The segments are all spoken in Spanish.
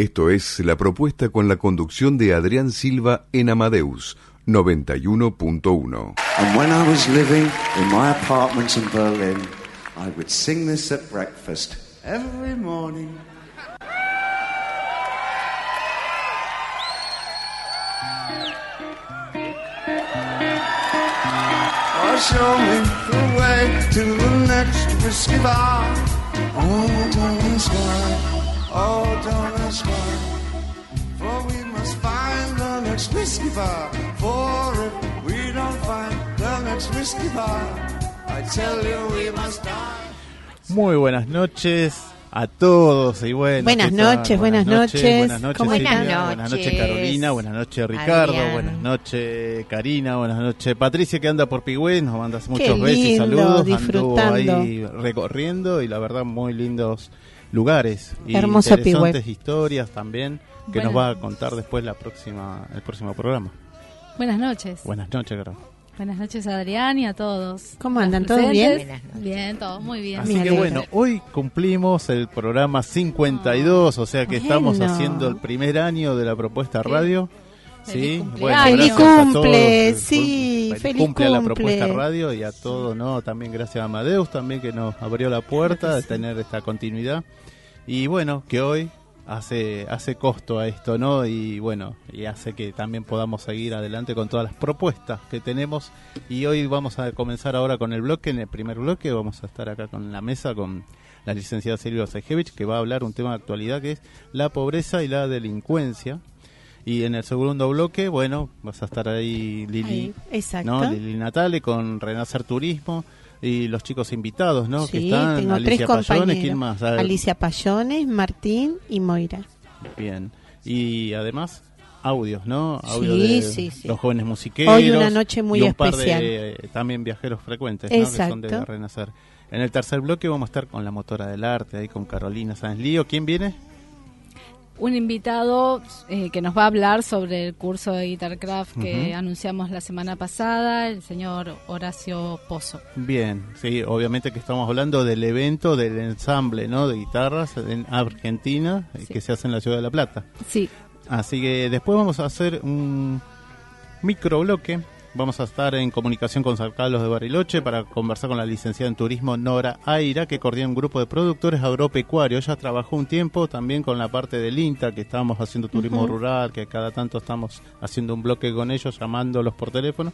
Esto es la propuesta con la conducción de Adrián Silva en Amadeus 91.1. And when I was living in my apartment in Berlin, I would sing this at breakfast every morning. Show me the way to the next bar. Oh. Oh, don't ask why. For we must find the next whiskey bar. For if we don't find the next whiskey bar, I tell you we must die. Muy buenas noches a todos y bueno, Buenas noches, buenas noches. buenas noches, ¿Cómo Silvia, están? buenas noches noches, Carolina, buenas noches Ricardo, Adrián. buenas noches Karina, buenas noches Patricia que anda por Pigüé, nos mandas muchos besos y saludos, anduvo disfrutando. ahí recorriendo y la verdad muy lindos lugares y Hermoso interesantes historias también que nos va a contar después la próxima el próximo programa. Buenas noches. Buenas noches, Caro. Buenas noches a Adrián y a todos. ¿Cómo andan? ¿Todos bien? Bien, todos muy bien. Así que bueno, hoy cumplimos el programa 52, o sea que estamos haciendo el primer año de la propuesta radio. Sí, cumpleaños. Feliz cumple, sí, feliz cumple a la propuesta radio y a todos, ¿no? También gracias a Amadeus también que nos abrió la puerta de tener esta continuidad. Y bueno, que hoy hace hace costo a esto, ¿no? Y bueno, y hace que también podamos seguir adelante con todas las propuestas que tenemos. Y hoy vamos a comenzar ahora con el bloque. En el primer bloque vamos a estar acá con la mesa con la licenciada Silvia Sejevich, que va a hablar un tema de actualidad que es la pobreza y la delincuencia. Y en el segundo bloque, bueno, vas a estar ahí Lili, Ahí, exacto. ¿no? Lili Natale con Renacer Turismo y los chicos invitados, ¿no? que Sí, están tengo Alicia tres Payones. ¿quién más? Alicia Payones, Martín y Moira. Bien. Y además audios, ¿no? Audio Sí, de sí, sí. los jóvenes musiqueros. Hoy una noche muy y un par especial. de eh, también viajeros frecuentes, ¿no? Que son de. Renacer. En el tercer bloque vamos a estar con la motora del arte, ahí con Carolina Sáenz Lío. ¿Quién viene? Un invitado eh, que nos va a hablar sobre el curso de Guitarcraft que anunciamos la semana pasada, el señor Horacio Pozo. Bien, sí, obviamente que estamos hablando del evento del ensamble, ¿no? De guitarras en Argentina, eh, Sí. que se hace en la ciudad de La Plata. Sí, Así que después vamos a hacer un microbloque. Vamos a estar en comunicación con San Carlos de Bariloche para conversar con la licenciada en turismo Nora Aira, que coordina un grupo de productores agropecuarios. Ella trabajó un tiempo también con la parte del INTA, que estábamos haciendo turismo rural, que cada tanto estamos haciendo un bloque con ellos, llamándolos por teléfono.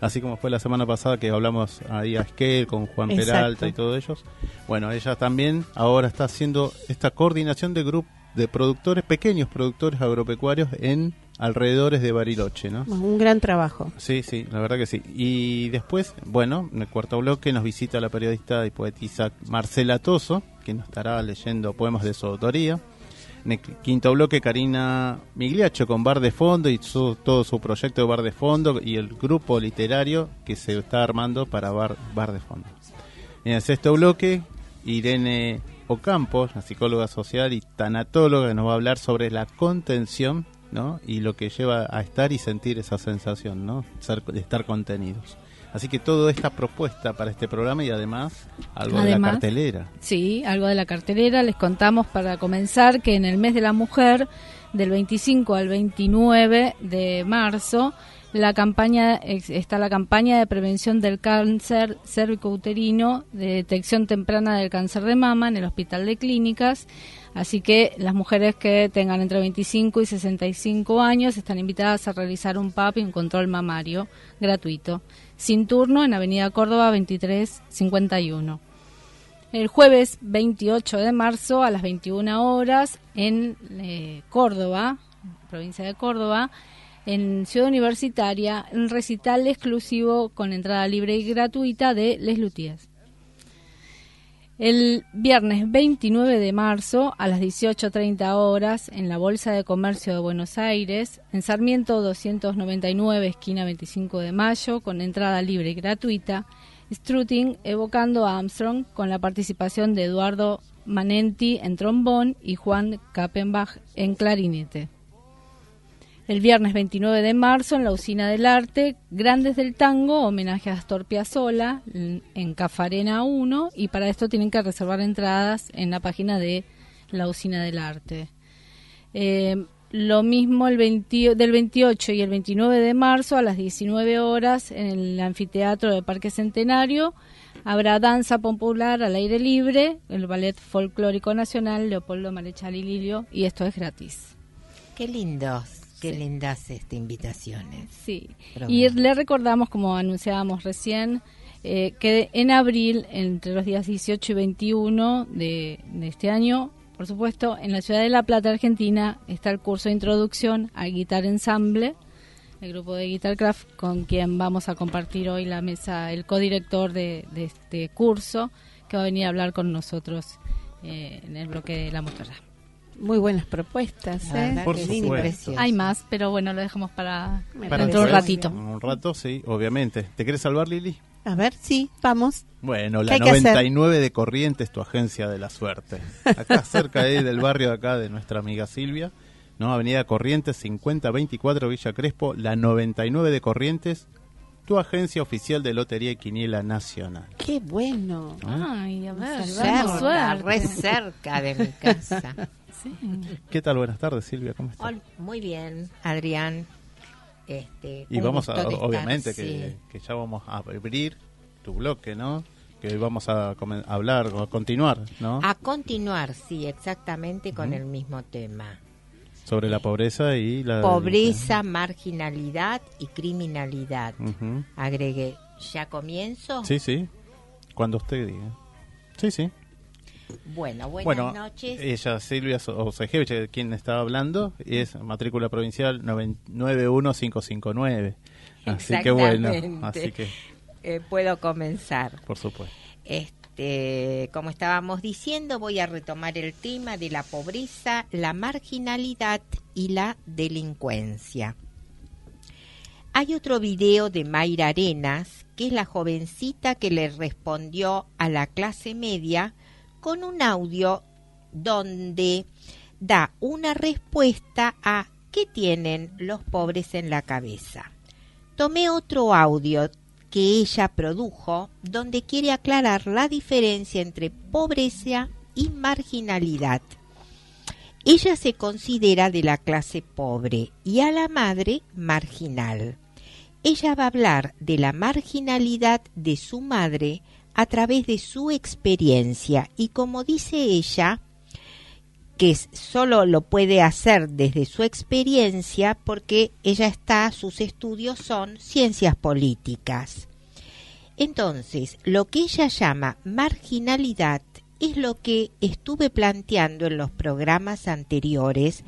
Así como fue la semana pasada que hablamos ahí a Esquel con Juan Exacto. Peralta y todos ellos. Bueno, ella también ahora está haciendo esta coordinación de grupo de productores, pequeños productores agropecuarios en alrededores de Bariloche, ¿no? Un gran trabajo. Sí, sí, la verdad que sí. Y después, bueno, en el cuarto bloque nos visita la periodista y poetisa Marcela Toso, que nos estará leyendo poemas de su autoría. En el quinto bloque, Karina Migliaccio con Bar de Fondo y su- todo su proyecto de Bar de Fondo y el grupo literario que se está armando para Bar, Bar de Fondo. En el sexto bloque, Irene Ocampo, la psicóloga social y tanatóloga, que nos va a hablar sobre la contención ¿no? y lo que lleva a estar y sentir esa sensación ¿no? Ser- de estar contenidos. Así que toda esta propuesta para este programa y además algo de la cartelera. sí, algo de la cartelera. Les contamos para comenzar que en el mes de la mujer, del 25 al 29 de marzo, la campaña está la campaña de prevención del cáncer cérvico-uterino, de detección temprana del cáncer de mama en el Hospital de Clínicas. Así que las mujeres que tengan entre 25 y 65 años están invitadas a realizar un PAP y un control mamario gratuito, sin turno en Avenida Córdoba 2351. El jueves 28 de marzo a las 21 horas en eh, Córdoba, provincia de Córdoba, en Ciudad Universitaria, un recital exclusivo con entrada libre y gratuita de Les Luthiers. El viernes 29 de marzo a las 18.30 horas en la Bolsa de Comercio de Buenos Aires, en Sarmiento 299, esquina 25 de mayo, con entrada libre y gratuita, Strutting evocando a Armstrong con la participación de Eduardo Manenti en trombón y Juan Kappenbach en clarinete. El viernes 29 de marzo en la Usina del Arte, Grandes del Tango, homenaje a Astor Piazzolla en Cafarena 1 y para esto tienen que reservar entradas en la página de la Usina del Arte. Eh, lo mismo el 20 del 28 y el 29 de marzo a las 19 horas en el anfiteatro del Parque Centenario habrá danza popular al aire libre, el Ballet Folclórico Nacional Leopoldo Marechal y Lilio y esto es gratis. Qué lindos. Qué lindas este, invitaciones. Sí. Y le recordamos, como anunciábamos recién, eh, que en abril, entre los días 18 y 21 de, de, este año, por supuesto, en la ciudad de La Plata, Argentina, está el curso de introducción al Guitar Ensemble, el grupo de Guitar Craft, con quien vamos a compartir hoy la mesa, el codirector de, de este curso, que va a venir a hablar con nosotros eh, en el bloque de la motora. Muy buenas propuestas, ¿eh? Por supuesto. Hay más, pero bueno, lo dejamos para, Para dentro de un ratito. Un rato, sí, obviamente. ¿Te quieres salvar, Lili? A ver, sí, vamos. Bueno, ¿Qué la hay que hacer? 99 de Corrientes, tu agencia de la suerte. Acá cerca ahí del barrio de acá de nuestra amiga Silvia, ¿no? Avenida Corrientes 5024 Villa Crespo, la 99 de Corrientes, tu agencia oficial de Lotería y Quiniela Nacional. Qué bueno. Ay, a ver, Cerca, re cerca de mi casa. Sí. ¿Qué tal? Buenas tardes, Silvia, ¿cómo estás? Muy bien, Adrián. Este, Y vamos a, estar, obviamente, sí. que, ya vamos a abrir tu bloque, ¿no? Que hoy vamos a, hablar o a continuar, ¿no? A continuar, sí, exactamente con el mismo tema. Sobre la pobreza y la... Pobreza, marginalidad y criminalidad. Ujú. Agregué, ¿ya comienzo? Sí, sí, cuando usted diga. Sí, sí. Bueno, buenas bueno, noches. ella, Silvia Osejevich, quien estaba hablando, es matrícula provincial 9- 91559. Así que bueno, así que, Eh, puedo comenzar. por supuesto. Este, como estábamos diciendo, voy a retomar el tema de la pobreza, la marginalidad y la delincuencia. Hay otro video de Mayra Arenas, que es la jovencita que le respondió a la clase media con un audio donde da una respuesta a qué tienen los pobres en la cabeza. Tomé otro audio que ella produjo donde quiere aclarar la diferencia entre pobreza y marginalidad. Ella se considera de la clase pobre y a la madre marginal. Ella va a hablar de la marginalidad de su madre a través de su experiencia y como dice ella, que solo lo puede hacer desde su experiencia porque ella está, sus estudios son ciencias políticas. Entonces, lo que ella llama marginalidad es lo que estuve planteando en los programas anteriores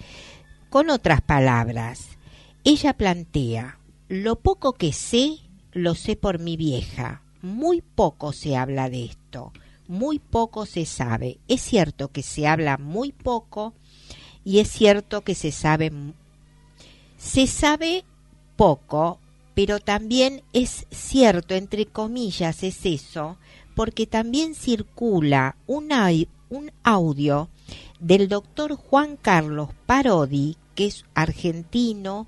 con otras palabras. Ella plantea, lo poco que sé, lo sé por mi vieja. Muy poco se habla de esto, muy poco se sabe. Es cierto que se habla muy poco y es cierto que se sabe se sabe poco, pero también es cierto, entre comillas, es eso, porque también circula un audio del doctor Juan Carlos Parodi, que es argentino,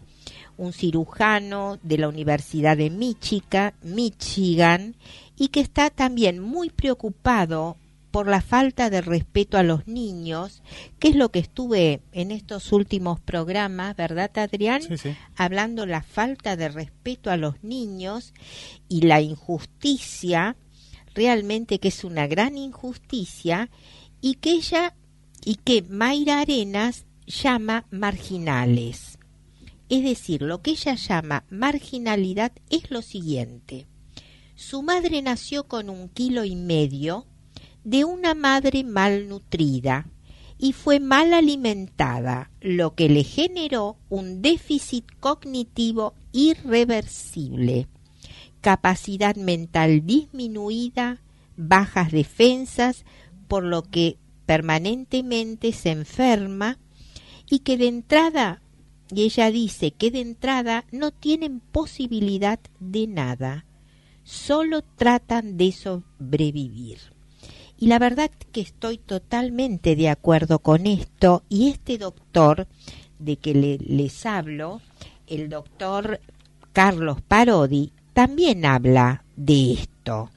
un cirujano de la Universidad de Michigan, Michigan y que está también muy preocupado por la falta de respeto a los niños, que es lo que estuve en estos últimos programas, ¿verdad, Adrián? Sí, sí. hablando la falta de respeto a los niños y la injusticia, realmente que es una gran injusticia, y que ella y que Mayra Arenas llama marginales. Es decir, lo que ella llama marginalidad es lo siguiente. Su madre nació con un kilo y medio de una madre malnutrida y fue mal alimentada, lo que le generó un déficit cognitivo irreversible, capacidad mental disminuida, bajas defensas, por lo que permanentemente se enferma y que de entrada, y ella dice que de entrada no tienen posibilidad de nada, solo tratan de sobrevivir. Y la verdad que estoy totalmente de acuerdo con esto y este doctor de que les hablo, el doctor Carlos Parodi, también habla de esto,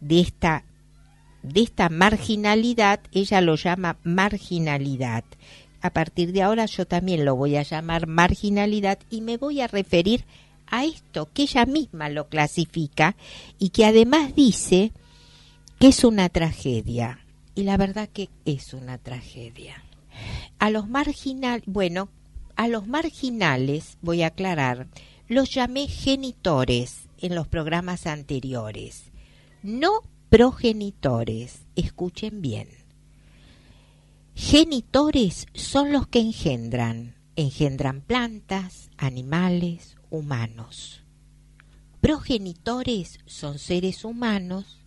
de esta de esta marginalidad, ella lo llama marginalidad. A partir de ahora yo también lo voy a llamar marginalidad y me voy a referir a esto que ella misma lo clasifica y que además dice que es una tragedia. Y la verdad que es una tragedia. A los marginales, bueno, a los marginales, voy a aclarar, los llamé genitores en los programas anteriores. No progenitores. Escuchen bien. Genitores son los que engendran. Engendran plantas, animales, humanos. Progenitores son seres humanos,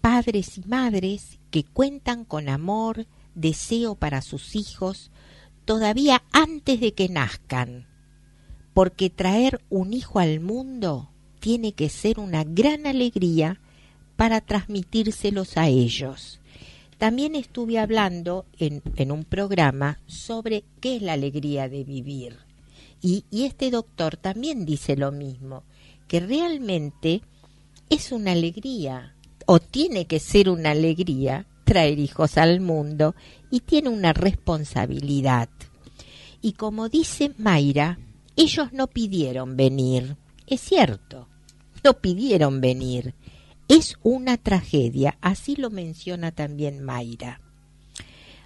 padres y madres que cuentan con amor, deseo para sus hijos, todavía antes de que nazcan, porque traer un hijo al mundo tiene que ser una gran alegría para transmitírselos a ellos. También estuve hablando en, un programa sobre qué es la alegría de vivir. Y, y este doctor también dice lo mismo, que realmente es una alegría, o tiene que ser una alegría, traer hijos al mundo y tiene una responsabilidad. Y como dice Mayra, ellos no pidieron venir. Es cierto, no pidieron venir es una tragedia, así lo menciona también Mayra.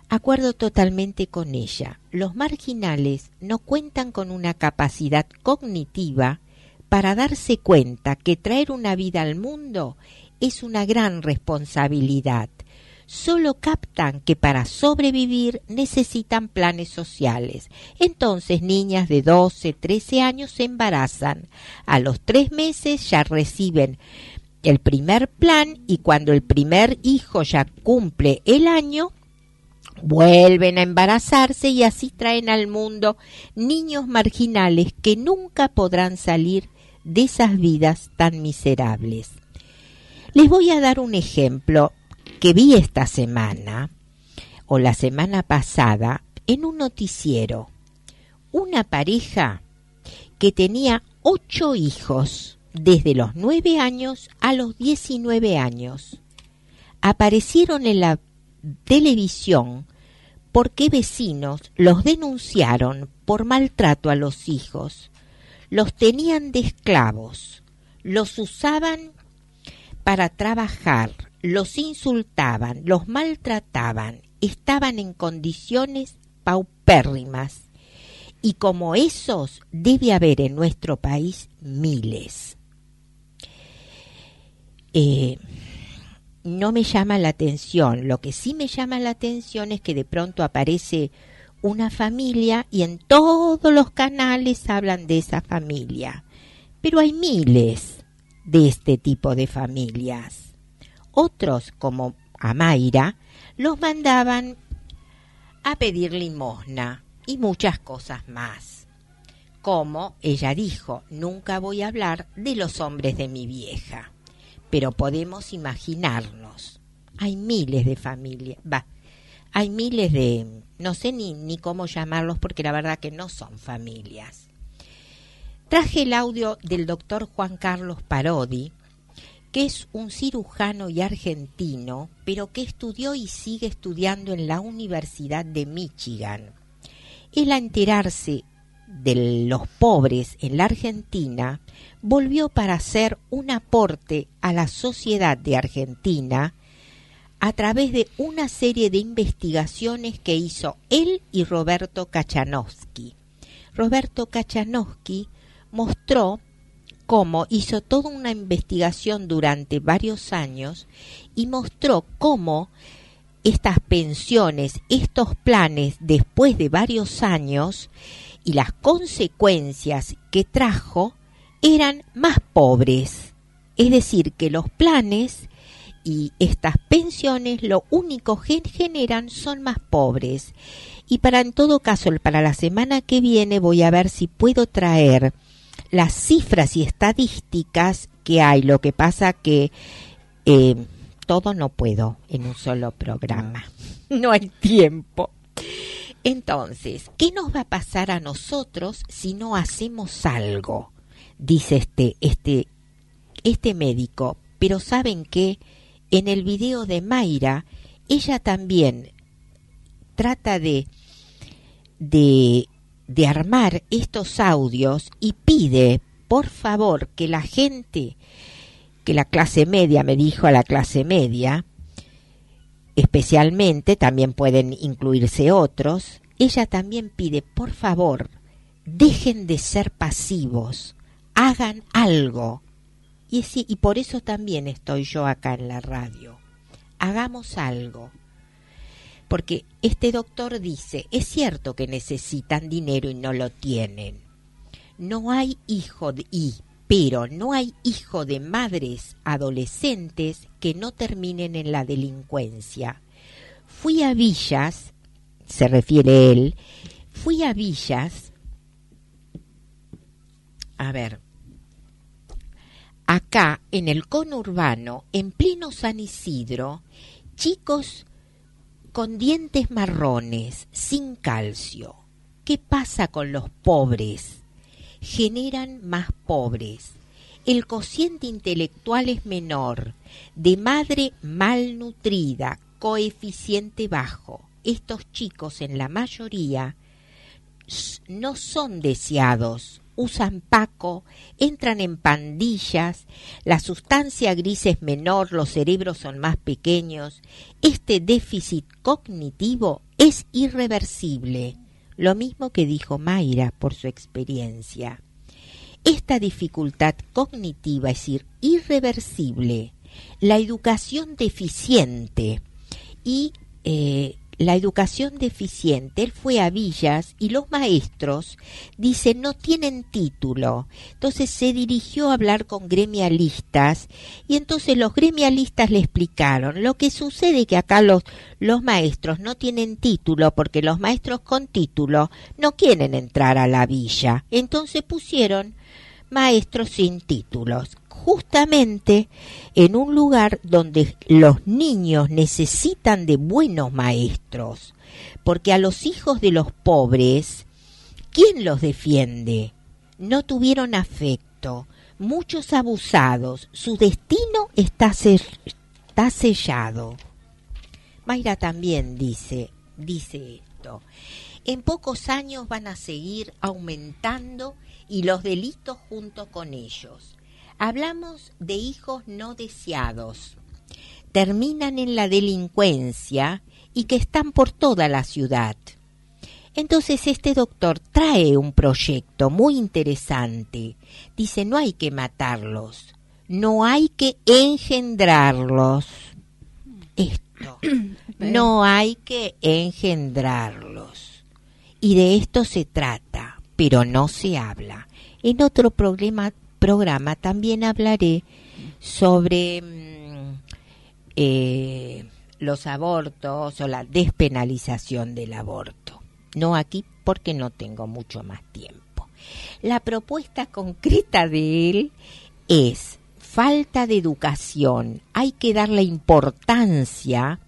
Acuerdo totalmente con ella. Los marginales no cuentan con una capacidad cognitiva para darse cuenta que traer una vida al mundo es una gran responsabilidad. Solo captan que para sobrevivir necesitan planes sociales. Entonces niñas de 12, 13 años se embarazan. A los tres meses ya reciben el primer plan y cuando el primer hijo ya cumple el año, vuelven a embarazarse y así traen al mundo niños marginales que nunca podrán salir de esas vidas tan miserables. Les voy a dar un ejemplo que vi esta semana o la semana pasada en un noticiero. Una pareja que tenía ocho hijos desde los 9 años a los 19 años. Aparecieron en la televisión porque vecinos los denunciaron por maltrato a los hijos. Los tenían de esclavos, los usaban para trabajar, los insultaban, los maltrataban, estaban en condiciones paupérrimas. Y como esos debe haber en nuestro país miles. Eh, no me llama la atención. Lo que sí me llama la atención es que de pronto aparece una familia y en todos los canales hablan de esa familia. Pero hay miles de este tipo de familias. Otros, como Amaira, los mandaban a pedir limosna y muchas cosas más. Como ella dijo, nunca voy a hablar de los hombres de mi vieja pero podemos imaginarnos. Hay miles de familias, va, hay miles de, no sé ni, ni cómo llamarlos porque la verdad que no son familias. Traje el audio del doctor Juan Carlos Parodi, que es un cirujano y argentino, pero que estudió y sigue estudiando en la Universidad de Michigan. Él a enterarse de los pobres en la Argentina, volvió para hacer un aporte a la sociedad de Argentina a través de una serie de investigaciones que hizo él y Roberto Kachanowski. Roberto Kachanowski mostró cómo hizo toda una investigación durante varios años y mostró cómo estas pensiones, estos planes, después de varios años y las consecuencias que trajo, eran más pobres. Es decir, que los planes y estas pensiones lo único que generan son más pobres. Y para en todo caso, para la semana que viene voy a ver si puedo traer las cifras y estadísticas que hay. Lo que pasa que eh, todo no puedo en un solo programa. No hay tiempo. Entonces, ¿qué nos va a pasar a nosotros si no hacemos algo? Dice este, este, este médico. Pero ¿saben qué? En el video de Mayra, ella también trata de, de, de armar estos audios y pide, por favor, que la gente que la clase media, me dijo a la clase media, especialmente, también pueden incluirse otros, ella también pide, por favor, dejen de ser pasivos, hagan algo. Y, y por eso también estoy yo acá en la radio. Hagamos algo. Porque este doctor dice, es cierto que necesitan dinero y no lo tienen. No hay hijo de, y pero no hay hijo de madres adolescentes que no terminen en la delincuencia. Fui a Villas, se refiere él, fui a Villas, a ver, acá en el conurbano, en pleno San Isidro, chicos con dientes marrones, sin calcio. ¿Qué pasa con los pobres? generan más pobres. El cociente intelectual es menor, de madre malnutrida, coeficiente bajo. Estos chicos en la mayoría no son deseados, usan paco, entran en pandillas, la sustancia gris es menor, los cerebros son más pequeños. Este déficit cognitivo es irreversible lo mismo que dijo Mayra por su experiencia. Esta dificultad cognitiva es irreversible, la educación deficiente y eh, la educación deficiente, él fue a Villas y los maestros, dicen, no tienen título. Entonces se dirigió a hablar con gremialistas y entonces los gremialistas le explicaron, lo que sucede que acá los, los maestros no tienen título porque los maestros con título no quieren entrar a la villa. Entonces pusieron maestros sin títulos justamente en un lugar donde los niños necesitan de buenos maestros, porque a los hijos de los pobres, ¿quién los defiende? No tuvieron afecto, muchos abusados, su destino está, está sellado. Mayra también dice, dice esto. En pocos años van a seguir aumentando y los delitos junto con ellos. Hablamos de hijos no deseados. Terminan en la delincuencia y que están por toda la ciudad. Entonces este doctor trae un proyecto muy interesante. Dice, no hay que matarlos, no hay que engendrarlos. Esto, no hay que engendrarlos. Y de esto se trata, pero no se habla. En otro problema, programa también hablaré sobre mm, eh, los abortos o la despenalización del aborto. No aquí porque no tengo mucho más tiempo. La propuesta concreta de él es falta de educación. Hay que darle importancia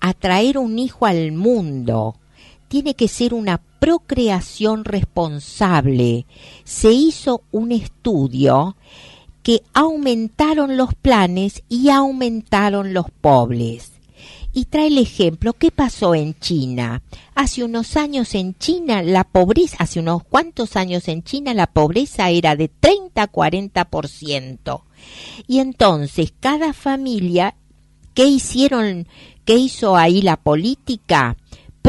a traer un hijo al mundo. Tiene que ser una procreación responsable, se hizo un estudio que aumentaron los planes y aumentaron los pobres. Y trae el ejemplo, ¿qué pasó en China? Hace unos años en China la pobreza, hace unos cuantos años en China la pobreza era de 30 a 40%. Y entonces cada familia ¿qué hicieron, qué hizo ahí la política?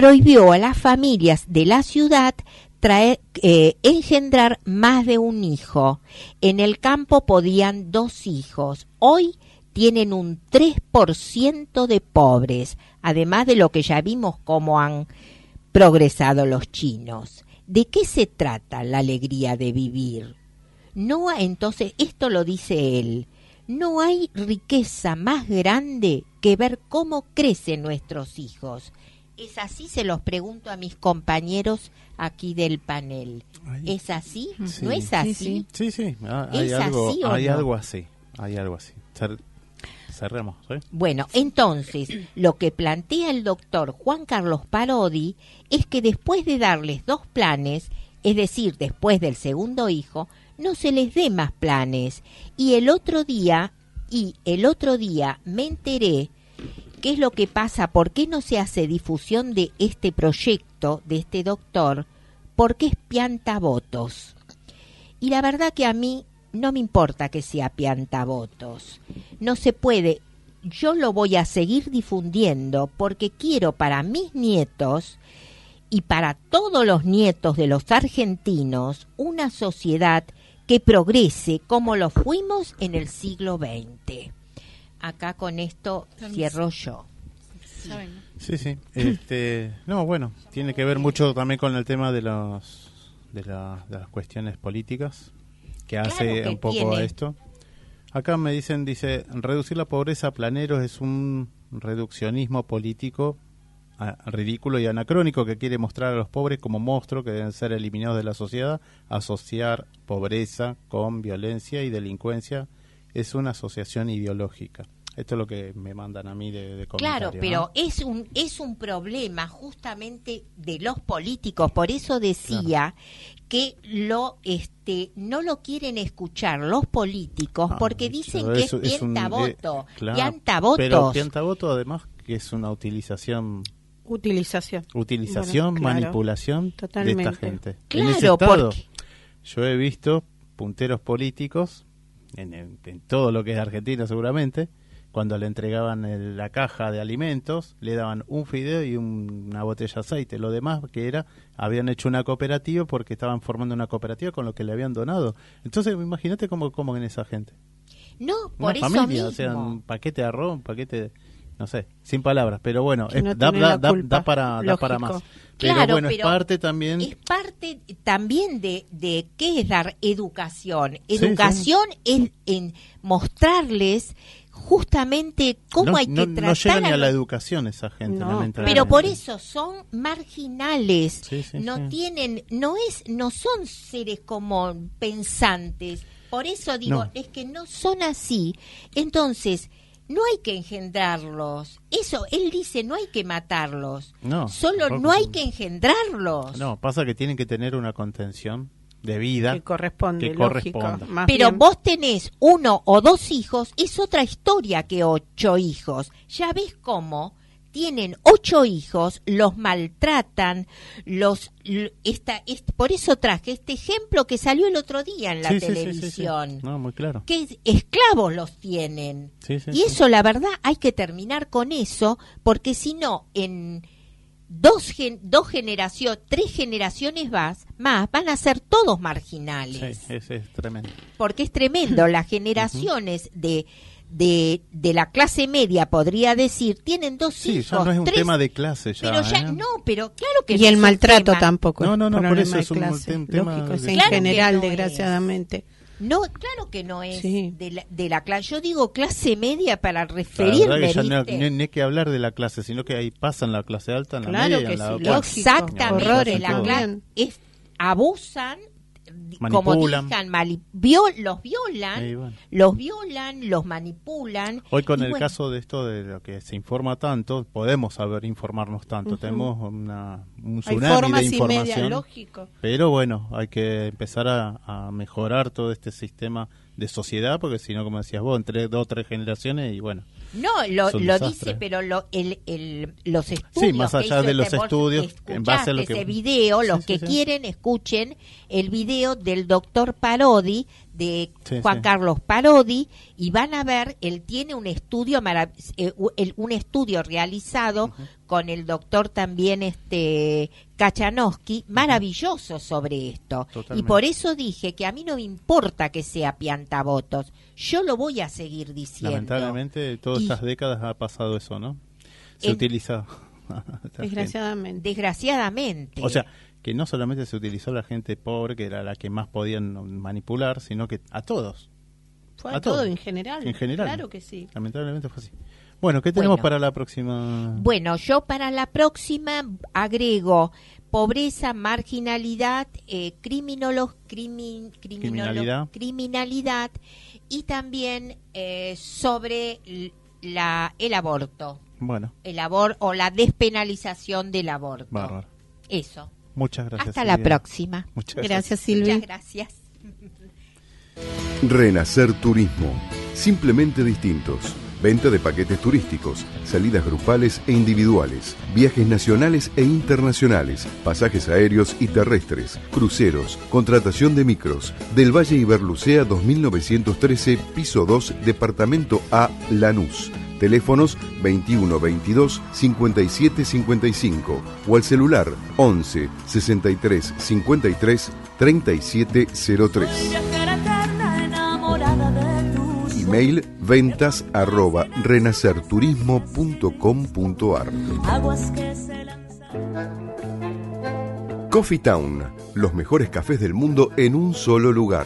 Prohibió a las familias de la ciudad traer, eh, engendrar más de un hijo. En el campo podían dos hijos. Hoy tienen un 3% de pobres, además de lo que ya vimos cómo han progresado los chinos. ¿De qué se trata la alegría de vivir? No, entonces, esto lo dice él, no hay riqueza más grande que ver cómo crecen nuestros hijos. Es así, se los pregunto a mis compañeros aquí del panel. Ay. ¿Es así? Sí. ¿No es Sí, así? sí. Sí, sí, ah, hay, ¿Es algo, así o hay no? algo así, hay algo así. Cer- cerremos, ¿sí? Bueno, entonces, lo que plantea el doctor Juan Carlos Parodi es que después de darles dos planes, es decir, después del segundo hijo, no se les dé más planes. Y el otro día, y el otro día me enteré qué es lo que pasa, por qué no se hace difusión de este proyecto, de este doctor, porque es piantavotos. Y la verdad que a mí no me importa que sea piantavotos. No se puede. Yo lo voy a seguir difundiendo porque quiero para mis nietos y para todos los nietos de los argentinos una sociedad que progrese como lo fuimos en el siglo XX. Acá con esto cierro yo. Sí, sí. Este, no, bueno, tiene que ver mucho también con el tema de los de, la- de las cuestiones políticas que Claro hace que un poco tiene. a esto. Acá me dicen, dice, reducir la pobreza a planeros es un reduccionismo político ridículo y anacrónico que quiere mostrar a los pobres como monstruos que deben ser eliminados de la sociedad. Asociar pobreza con violencia y delincuencia es una asociación ideológica. Esto es lo que me mandan a mí de, de Claro, pero ¿no? es un es un problema justamente de los políticos, por eso decía que lo este no lo quieren escuchar los políticos Ah, porque dicen que es es piantavoto, eh, claro, piantavotos. Pero piantavoto además que es una utilización, Utilización. utilización, Bueno, claro. manipulación de Totalmente. esta gente. en Claro, ese estado, porque- yo he visto punteros políticos en, en- todo lo que es Argentina seguramente, cuando le entregaban el- la caja de alimentos, le daban un fideo y un- una botella de aceite. Lo demás que era, habían hecho una cooperativa porque estaban formando una cooperativa con lo que le habían donado. Entonces, imagínate cómo comen esa gente. No, por una eso familia, mismo. o sea, un paquete de arroz, un paquete, de- no sé, sin palabras, pero bueno, Que es- no da, para, da para lógico. más. Pero Claro, bueno, es parte también. Es parte también de, de qué es dar educación. Sí, Educación es en mostrarles justamente cómo no, hay no- que no tratar llega ni a la educación esa gente, No, lamentablemente. Pero por eso son marginales, Sí, no tienen, no es, no son seres como pensantes. Por eso digo, es que no son así. Entonces, no hay que engendrarlos. Eso, él dice, no hay que matarlos. No, Solo tampoco. no hay que engendrarlos. No, pasa que tienen que tener una contención de vida. Que corresponde, Que lógico. corresponda. Más Pero bien. vos tenés uno o dos hijos, es otra historia que ocho hijos. Ya ves cómo tienen ocho hijos, los maltratan, los esta, es- por eso traje este ejemplo que salió el otro día en la Sí, sí, sí, sí, sí. televisión. No, muy claro. Que es- esclavos los tienen. Y eso, la verdad, hay que terminar con eso, porque si no, en dos, gen- dos generaciones, tres generaciones más, más, van a ser todos marginales Sí, es, es tremendo. porque es tremendo. Las generaciones de, de, de la clase media, podría decir, tienen dos Sí, hijos. ya no es un tres- tema de clase ya. Pero ya, ¿eh? no, pero claro que Y no el maltrato tema- tampoco. No, no, no, por eso es un clase. tem- tema Lógico, de- en Claro que general, no es. desgraciadamente. No, claro que no es Sí. de, la, de la clase. Yo digo clase media para La referirme. verdad que ya no, ni, ni hay que hablar de la clase, sino que ahí pasan la clase alta, en la Claro media que en la sí. Exactamente, Horrores la es, abusan, Manipulan. digan, mali- viol- los violan, bueno. los violan, los manipulan. Hoy con el bueno, caso de esto de lo que se informa tanto, podemos saber informarnos tanto. Tenemos una, un Hay tsunami formas de y media, información. lógico. Pero bueno, hay que empezar a, a mejorar todo este sistema de sociedad, porque si no, como decías vos, entre dos o tres generaciones y bueno. No, lo, dice, pero lo, el, el- los estudios. más allá de los este, vos estudios, en base a lo que- ese video, los sí, que sí. quieren, escuchen el video del doctor Parodi, de Sí, Juan sí. Carlos Parodi, y van a ver, él tiene un estudio marav- eh, un estudio realizado con el doctor también este Kachanowski, maravilloso sobre esto. Y por eso dije que a mí no me importa que sea piantavotos, yo lo voy a seguir diciendo. Lamentablemente, todas Y- estas décadas ha pasado eso, ¿no? Se En- utiliza. Desgraciadamente. Desgraciadamente. O sea, que no solamente se utilizó a la gente pobre, que era la que más podían manipular, sino que a todos. Fue a a todo todo. en general. En general. Claro que sí. Lamentablemente fue así. Bueno, ¿qué tenemos Bueno. para la próxima? Bueno, yo para la próxima agrego pobreza, marginalidad, eh, crimin- criminolo- Criminalidad. criminalidad y también eh, sobre la, el aborto, Bueno, el abor o la despenalización del aborto. bárbaro. Eso. Muchas gracias. Hasta la Silvia. próxima. Muchas Gracias, Silvi. Muchas gracias. Renacer Turismo. Simplemente distintos. Venta de paquetes turísticos, salidas grupales e individuales, viajes nacionales e internacionales, pasajes aéreos y terrestres, cruceros, contratación de micros. Del Valle Iberlucea 2913, piso 2, departamento A, Lanús. Teléfonos 21 22 57 55 o al celular 11 63 53 37 03. Email ventas arroba renacerturismo.com.ar Coffee Town, los mejores cafés del mundo en un solo lugar.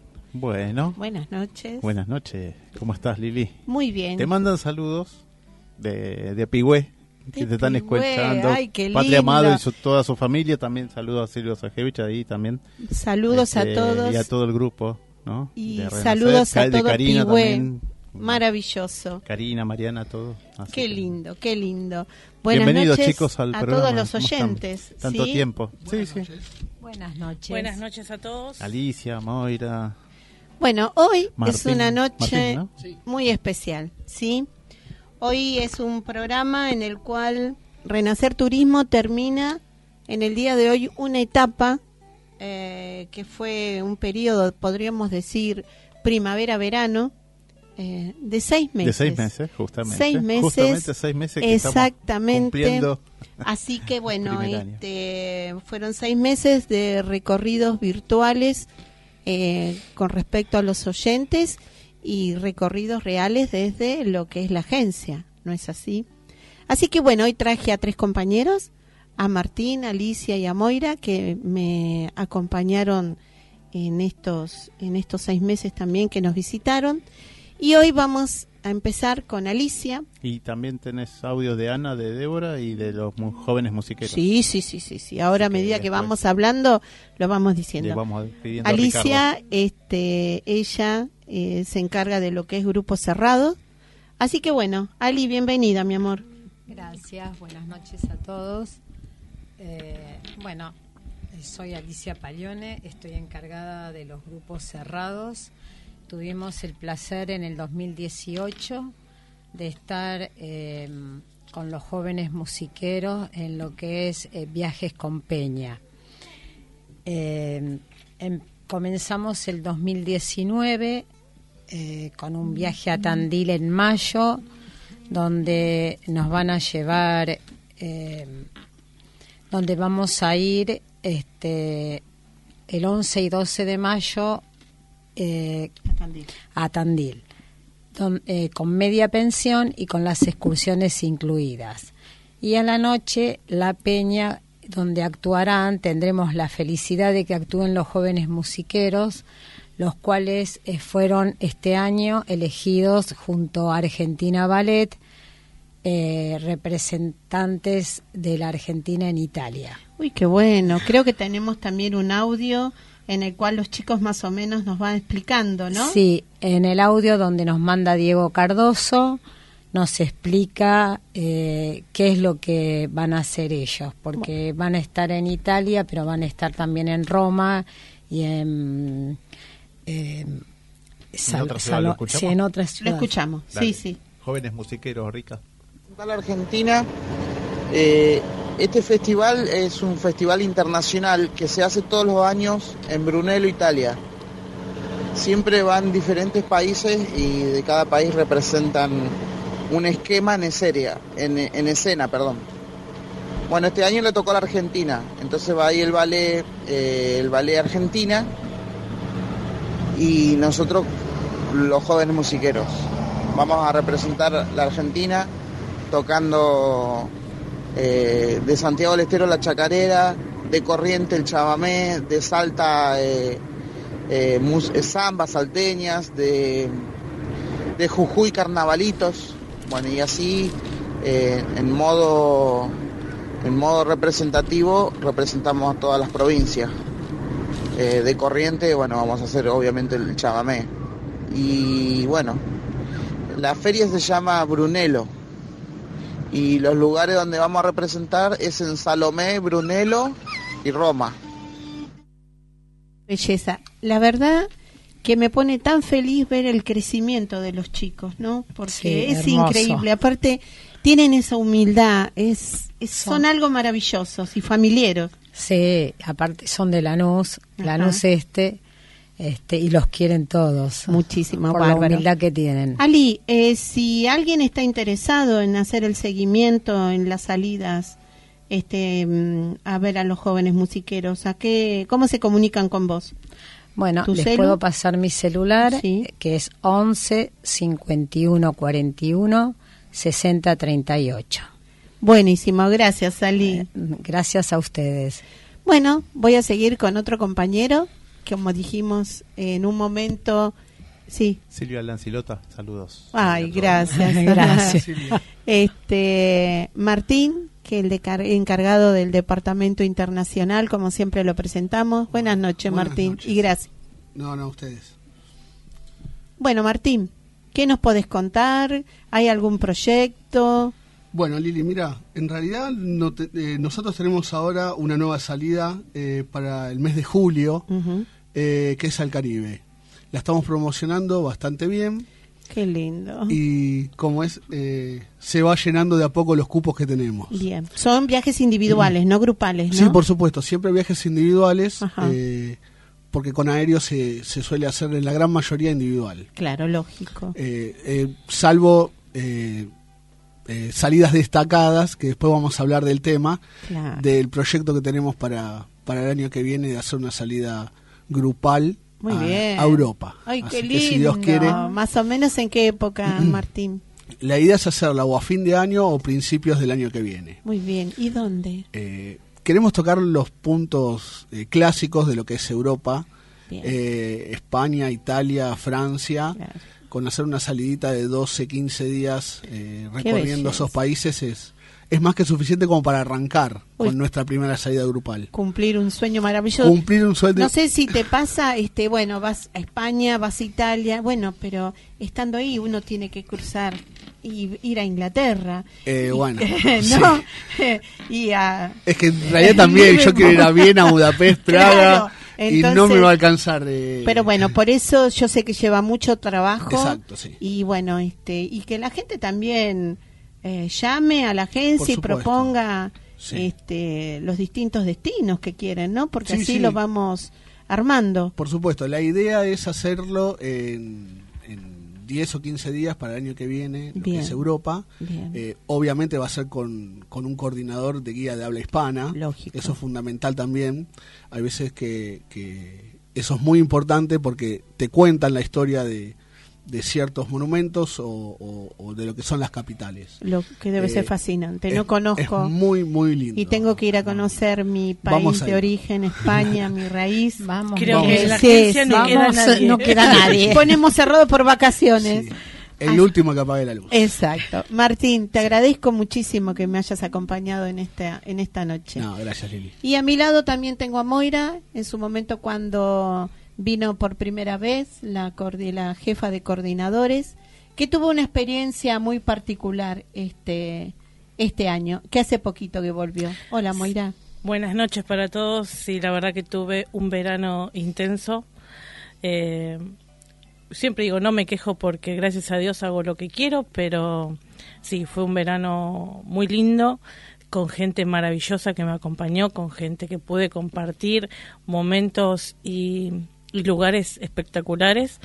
Bueno, Buenas noches. buenas noches. ¿Cómo estás, Lili? Muy bien. Te mandan saludos de, de Pigüé, que De te están Pigüé, escuchando. ay, qué Patria Amado y su- toda su familia. También saludos a Silvio Sajevich ahí también. Saludos Este, a todos. Y a todo el grupo, ¿no? Y De saludos a de todo Karina Pigüé. también. Maravilloso. Karina, Mariana, todos. Así Qué que- lindo, qué lindo. Buenas Bienvenidos noches chicos al a programa. todos los oyentes. Tanto ¿sí? tiempo. Sí, sí. Buenas noches. Buenas noches a todos. Alicia, Moira. Bueno, hoy es una noche Martín, muy especial, ¿sí? Hoy es un programa en el cual Renacer Turismo termina en el día de hoy una etapa eh, que fue un periodo, podríamos decir, primavera-verano, eh, de seis meses. De seis meses, justamente. Seis meses, Justamente seis meses que estamos exactamente. cumpliendo. Así que bueno, este, fueron seis meses de recorridos virtuales eh, con respecto a los oyentes y recorridos reales desde lo que es la agencia, ¿no es así? Así que bueno, hoy traje a tres compañeros, a Martín, a Alicia y a Moira, que me acompañaron en estos, en estos seis meses también que nos visitaron. Y hoy vamos a empezar con Alicia. Y también tenés audios de Ana, de Débora y de los mu- jóvenes musiqueros. Sí, sí, sí, sí, sí. Ahora a Así medida que vamos hablando, lo vamos diciendo. vamos Alicia, este, ella eh, se encarga de lo que es grupo cerrado. Así que bueno, Ali, bienvenida, mi amor. Gracias, buenas noches a todos. Eh, bueno, soy Alicia Palione, estoy encargada de los grupos cerrados. Tuvimos el placer en el 2018 de estar eh, con los jóvenes musiqueros en lo que es eh, Viajes con Peña. Eh, em- comenzamos el 2019 eh, con un viaje a Tandil en mayo, donde nos van a llevar, donde vamos a ir este, el 11 y 12 de mayo eh, a Tandil. don- eh, con media pensión y con las excursiones incluidas. Y a la noche la peña donde actuarán, tendremos la felicidad de que actúen los jóvenes musiqueros, los cuales eh, fueron este año elegidos junto a Argentina Ballet, eh, representantes de la Argentina en Italia. Uy, qué bueno. Creo que tenemos también un audio en el cual los chicos más o menos nos van explicando, ¿no? Sí, en el audio donde nos manda Diego Cardoso nos explica eh, qué es lo que van a hacer ellos, porque van a estar en Italia, pero van a estar también en Roma y en... eh, Sal- otra ciudad lo escuchamos? sí, en otras Lo ciudades. escuchamos. Dale. Sí, sí. Jóvenes musiqueros, Rica. a la Argentina. Eh, este festival es un festival internacional que se hace todos los años en Brunello, Italia. Siempre van diferentes países y de cada país representan un esquema en escena, en, en escena, perdón. Bueno, este año le tocó a la Argentina, entonces va ahí el ballet, eh, el ballet Argentina y nosotros los jóvenes musiqueros. Vamos a representar la Argentina tocando eh, de Santiago del Estero la chacarera, de Corriente el chamamé, de Salta eh, eh, eh, zambas salteñas, de, de Jujuy carnavalitos, bueno y así eh, en modo en modo representativo representamos a todas las provincias. Eh, de Corriente, bueno, vamos a hacer obviamente el chamamé. Y bueno, la feria se llama Brunello. Y los lugares donde vamos a representar es en Salomé, Brunello y Roma. Belleza. La verdad que me pone tan feliz ver el crecimiento de los chicos, ¿no? Porque Sí, es hermoso. increíble. Aparte, tienen esa humildad. Es, es- son, Son- algo maravillosos y familiares. Sí, aparte son de Lanús, Ajá. Lanús Este, este, y los quieren todos. Muchísimo, por la humildad que tienen. Ali, eh, si alguien está interesado en hacer el seguimiento en las salidas, este, mm, a ver a los jóvenes musiqueros, ¿a qué, cómo se comunican con vos? Bueno, ¿Tu les celu? puedo pasar mi celular, Sí. que es 11 51 41 60 38. Buenísimo, gracias, Ali. Eh, Gracias a ustedes. Bueno, voy a seguir con otro compañero, como dijimos en un momento, sí. Silvia Lancilota, saludos. Ay, gracias. Gracias. Este Martín, que el decar- encargado del departamento internacional, como siempre lo presentamos. Buenas noches, Buenas Martín, noches. y gracias. No, no, ustedes. Bueno, Martín, ¿qué nos podés contar? ¿Hay algún proyecto? Bueno, Lili, mira, en realidad no te- eh, nosotros tenemos ahora una nueva salida eh, para el mes de julio, eh, que es al Caribe. La estamos promocionando bastante bien Qué lindo. y como es, se va llenando de a poco los cupos que tenemos. Bien. Son viajes individuales, no grupales, ¿no? Sí, por supuesto, siempre viajes individuales, porque con aéreo se, se suele hacer en la gran mayoría individual. Claro, lógico. Eh, eh, salvo eh, eh, salidas destacadas, que después vamos a hablar del tema, Claro. del proyecto que tenemos para, para el año que viene de hacer una salida grupal Muy a, bien. a Europa. Ay, qué Así lindo. que si Dios quiere, Más o menos en qué época, Martín. la idea es hacerla o a fin de año o principios del año que viene. Muy bien. ¿Y dónde? Eh, queremos tocar los puntos eh, clásicos de lo que es Europa, eh, España, Italia, Francia, Claro. Con hacer una salidita de 12, 15 días eh, recorriendo esos países es, es más que suficiente como para arrancar Uy. con nuestra primera salida grupal. Cumplir un sueño maravilloso. Cumplir un sueño. No sé si te pasa, este, bueno, vas a España, vas a Italia, bueno, pero estando ahí uno tiene que cruzar y ir a Inglaterra. Eh, Y- bueno, ¿no? y a Es que en realidad también yo quiero ir a Viena, Budapest, Praga Claro, y no me va a alcanzar. eh, Pero bueno, por eso yo sé que lleva mucho trabajo. Exacto, sí. Y bueno, este, y que la gente también eh, llame a la agencia y proponga Sí. este, los distintos destinos que quieren, ¿no? Porque Sí, así sí. los vamos armando. Por supuesto, la idea es hacerlo en 10 o 15 días para el año que viene, lo Bien. que es Europa. Eh, obviamente va a ser con, con un coordinador de guía de habla hispana. Lógico. Eso es fundamental también. Hay veces que, que eso es muy importante porque te cuentan la historia de, de ciertos monumentos o, o- o de lo que son las capitales. Lo que debe Eh, ser fascinante. es- no conozco. Es muy, muy lindo. y tengo que ir a conocer mi país de origen, España, mi raíz. Vamos, Creo Vamos. que en la Sí, no queda Vamos, nadie. no queda nadie. Ponemos cerrado por vacaciones. Sí, el Ay. último que apague la luz. Exacto. Martín, te agradezco muchísimo que me hayas acompañado en esta, en esta noche. No, gracias Lili. Y a mi lado también tengo a Moira, en su momento cuando vino por primera vez la, la jefa de coordinadores, que tuvo una experiencia muy particular este, este año, que hace poquito que volvió. Hola Moira. Buenas noches para todos. Sí, la verdad que tuve un verano intenso. Eh, siempre digo, no me quejo porque gracias a Dios hago lo que quiero, pero sí, fue un verano muy lindo, con gente maravillosa que me acompañó, con gente que pude compartir momentos y lugares espectaculares.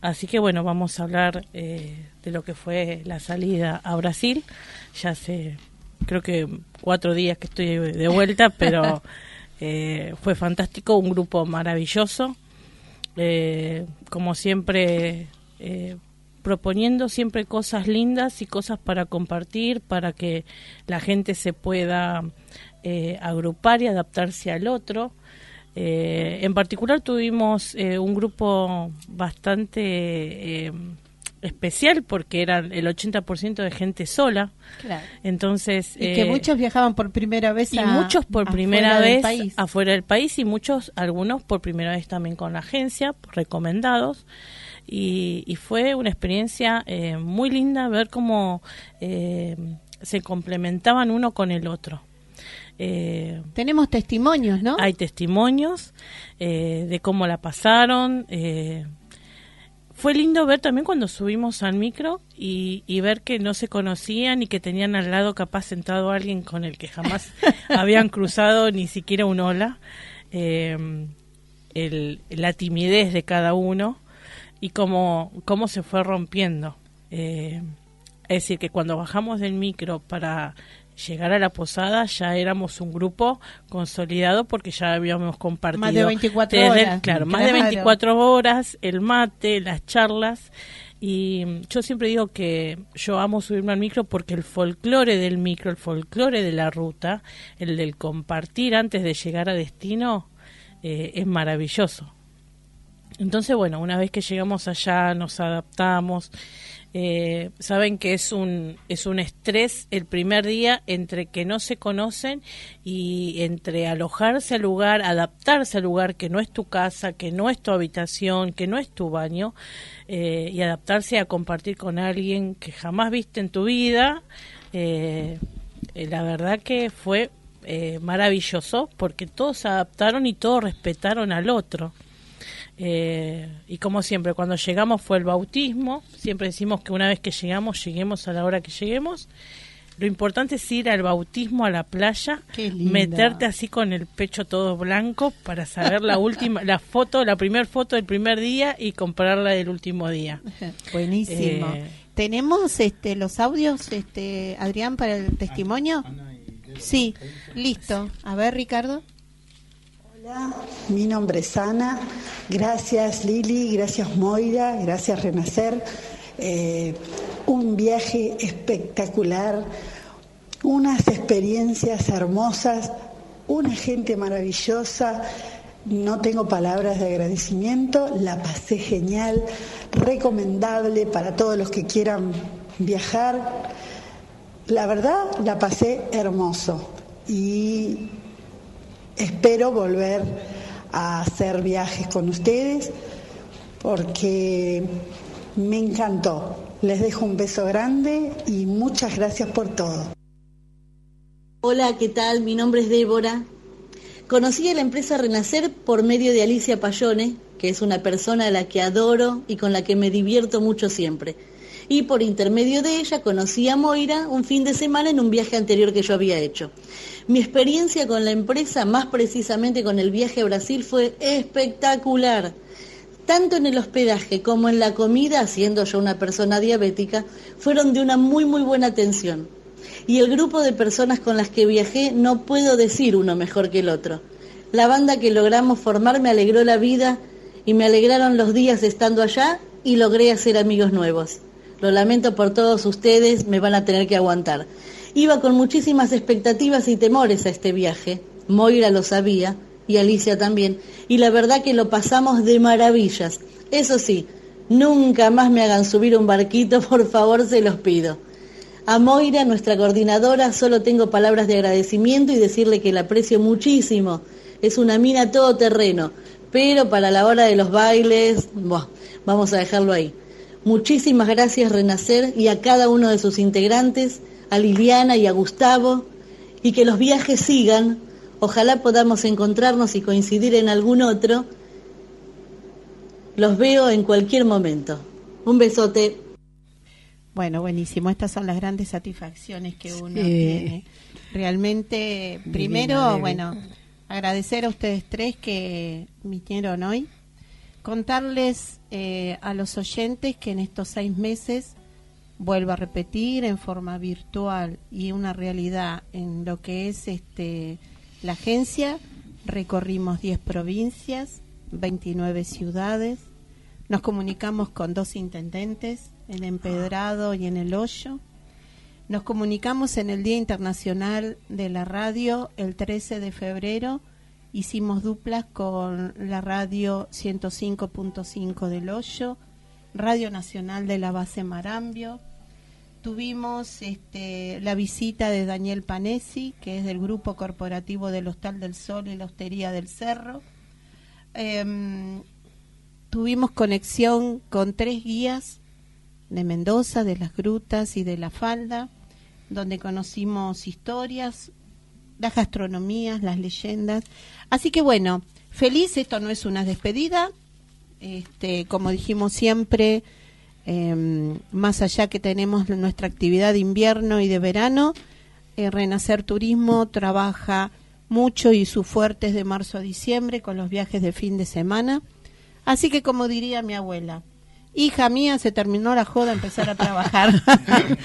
Así que bueno, vamos a hablar eh, de lo que fue la salida a Brasil. Ya hace, creo que cuatro días que estoy de vuelta, pero eh, fue fantástico, un grupo maravilloso eh, como siempre, eh, proponiendo siempre cosas lindas y cosas para compartir, para que la gente se pueda eh, agrupar y adaptarse al otro. Eh, en particular tuvimos eh, un grupo bastante eh, especial porque era el 80% de gente sola. Claro. Entonces, Y que eh, muchos viajaban por primera vez y a- muchos por afuera primera del vez país. afuera del país y muchos, algunos por primera vez también con la agencia, recomendados. Y, y fue una experiencia eh, muy linda ver cómo eh, se complementaban uno con el otro. Eh, Tenemos testimonios, ¿no? hay testimonios eh, de cómo la pasaron. eh, fue lindo ver también cuando subimos al micro y, y ver que no se conocían y que tenían al lado capaz sentado alguien con el que jamás habían cruzado ni siquiera un hola. El- la timidez de cada uno y cómo, cómo se fue rompiendo. Es decir, que cuando bajamos del micro para llegar a la posada ya éramos un grupo consolidado porque ya habíamos compartido. Más de 24 desde- horas. Claro, más de Claro. 24 horas, el mate, las charlas. Y mm, yo siempre digo que yo amo subirme al micro porque el folclore del micro, el folclore de la ruta, el del compartir antes de llegar a destino, eh, es maravilloso. Entonces, bueno, una vez que llegamos allá, nos adaptamos. Eh, saben que es un es un estrés el primer día entre que no se conocen y entre alojarse al lugar, adaptarse al lugar que no es tu casa, que no es tu habitación, que no es tu baño eh, y adaptarse a compartir con alguien que jamás viste en tu vida. Eh, eh, la verdad que fue eh, maravilloso porque todos se adaptaron y todos respetaron al otro. Eh, y como siempre, cuando llegamos fue el bautismo. Siempre decimos que una vez que llegamos, lleguemos a la hora que lleguemos. Lo importante es ir al bautismo a la playa, meterte así con el pecho todo blanco para saber la última, la foto, la primera foto del primer día y comprarla del último día. Buenísimo. Eh, ¿Tenemos este, los audios, este, Adrián, para el testimonio? Sí, listo. A ver, Ricardo. Hola, mi nombre es Ana. Gracias Lili, gracias Moira, gracias Renacer. Eh, un viaje espectacular, unas experiencias hermosas, una gente maravillosa. No tengo palabras de agradecimiento, la pasé genial, recomendable para todos los que quieran viajar. La verdad, la pasé hermoso y espero volver a hacer viajes con ustedes porque me encantó. Les dejo un beso grande y muchas gracias por todo. Hola, ¿qué tal? Mi nombre es Débora. Conocí a la empresa Renacer por medio de Alicia Payone, que es una persona a la que adoro y con la que me divierto mucho siempre. Y por intermedio de ella conocí a Moira un fin de semana en un viaje anterior que yo había hecho. Mi experiencia con la empresa, más precisamente con el viaje a Brasil, fue espectacular. Tanto en el hospedaje como en la comida, siendo yo una persona diabética, fueron de una muy muy buena atención. Y el grupo de personas con las que viajé no puedo decir uno mejor que el otro. La banda que logramos formar me alegró la vida y me alegraron los días estando allá y logré hacer amigos nuevos. Lo lamento por todos ustedes, me van a tener que aguantar. Iba con muchísimas expectativas y temores a este viaje. Moira lo sabía y Alicia también. Y la verdad que lo pasamos de maravillas. Eso sí, nunca más me hagan subir un barquito, por favor, se los pido. A Moira, nuestra coordinadora, solo tengo palabras de agradecimiento y decirle que la aprecio muchísimo. Es una mina todoterreno, pero para la hora de los bailes, vamos a dejarlo ahí. Muchísimas gracias Renacer y a cada uno de sus integrantes, a Liliana y a Gustavo, y que los viajes sigan. Ojalá podamos encontrarnos y coincidir en algún otro. Los veo en cualquier momento. Un besote. Bueno, buenísimo. Estas son las grandes satisfacciones que uno Sí. tiene. Realmente, primero, bueno, agradecer a ustedes tres que vinieron hoy. Contarles eh, a los oyentes que en estos seis meses, vuelvo a repetir, en forma virtual y una realidad en lo que es este la agencia, recorrimos 10 provincias, 29 ciudades, nos comunicamos con dos intendentes, en Empedrado y en El Hoyo. Nos comunicamos en el Día Internacional de la Radio el 13 de febrero. Hicimos duplas con la radio 105.5 del Hoyo, Radio Nacional de la Base Marambio. Tuvimos este, la visita de Daniel Panesi, que es del Grupo Corporativo del Hostal del Sol y la Hostería del Cerro. Em, tuvimos conexión con tres guías de Mendoza, de las grutas y de la falda, donde conocimos historias, las gastronomías, las leyendas. Así que bueno, feliz, esto no es una despedida, este, como dijimos siempre, em, más allá que tenemos nuestra actividad de invierno y de verano, eh, Renacer Turismo trabaja mucho y su fuerte es de marzo a diciembre con los viajes de fin de semana. Así que como diría mi abuela, hija mía, se terminó la joda, empezar a trabajar.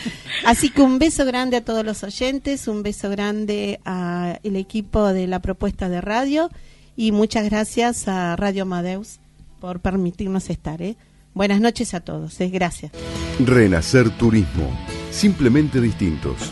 Así que un beso grande a todos los oyentes, un beso grande al equipo de la propuesta de radio y muchas gracias a Radio Amadeus por permitirnos estar. ¿eh? Buenas noches a todos, ¿eh? gracias. Renacer Turismo. Simplemente distintos.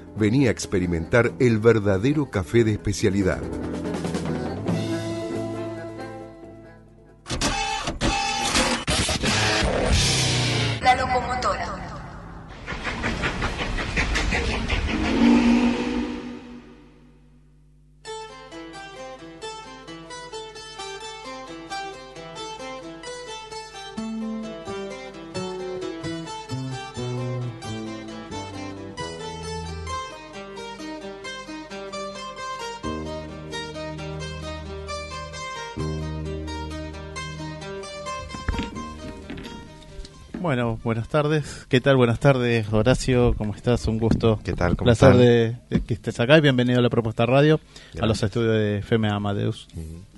Venía a experimentar el verdadero café de especialidad. Buenas tardes. ¿Qué tal? Buenas tardes, Horacio. ¿Cómo estás? Un gusto. ¿Qué tal? ¿Cómo placer de, de que estés acá y bienvenido a la propuesta radio, a los estudios de FM Amadeus.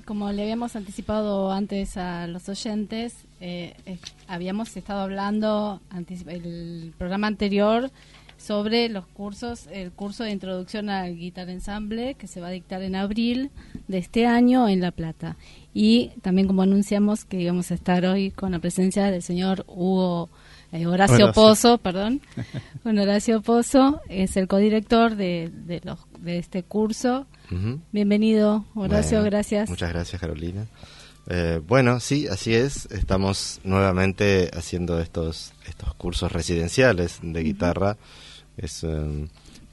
Como le habíamos anticipado antes a los oyentes, eh, eh, habíamos estado hablando el programa anterior sobre los cursos, el curso de introducción al guitar ensamble que se va a dictar en abril de este año en La Plata. Y también como anunciamos que íbamos a estar hoy con la presencia del señor Hugo eh, Horacio, Horacio. Pozo, perdón, con Horacio Pozo, es el codirector de, de, los, de este curso. Bienvenido, Horacio, Bueno, gracias. Muchas gracias, Carolina. Eh, bueno, sí, así es. Estamos nuevamente haciendo estos estos cursos residenciales de guitarra. Es, eh,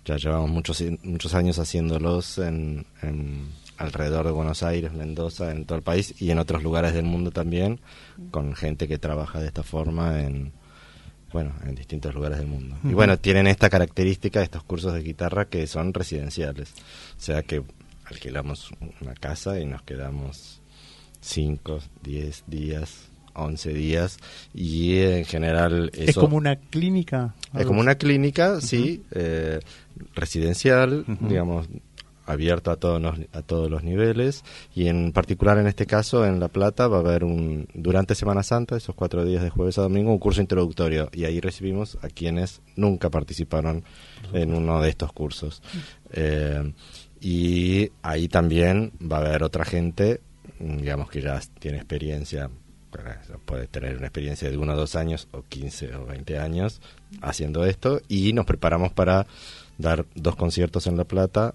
ya llevamos muchos muchos años haciéndolos en, en alrededor de Buenos Aires, Mendoza, en todo el país y en otros lugares del mundo también, con gente que trabaja de esta forma en bueno, en distintos lugares del mundo. Y bueno, tienen esta característica estos cursos de guitarra que son residenciales. O sea que alquilamos una casa y nos quedamos 5, 10 días, 11 días y en general Es como una clínica. es como una clínica, sí, eh, residencial, digamos, abierto a todos los, a todos los niveles. Y en particular en este caso en La Plata va a haber un durante Semana Santa, esos cuatro días de jueves a domingo, un curso introductorio. Y ahí recibimos a quienes nunca participaron en uno de estos cursos. Eh, y ahí también va a haber otra gente, digamos que ya tiene experiencia, pero puede tener una experiencia de uno o dos años o 15 o 20 años haciendo esto. Y nos preparamos para dar dos conciertos en La Plata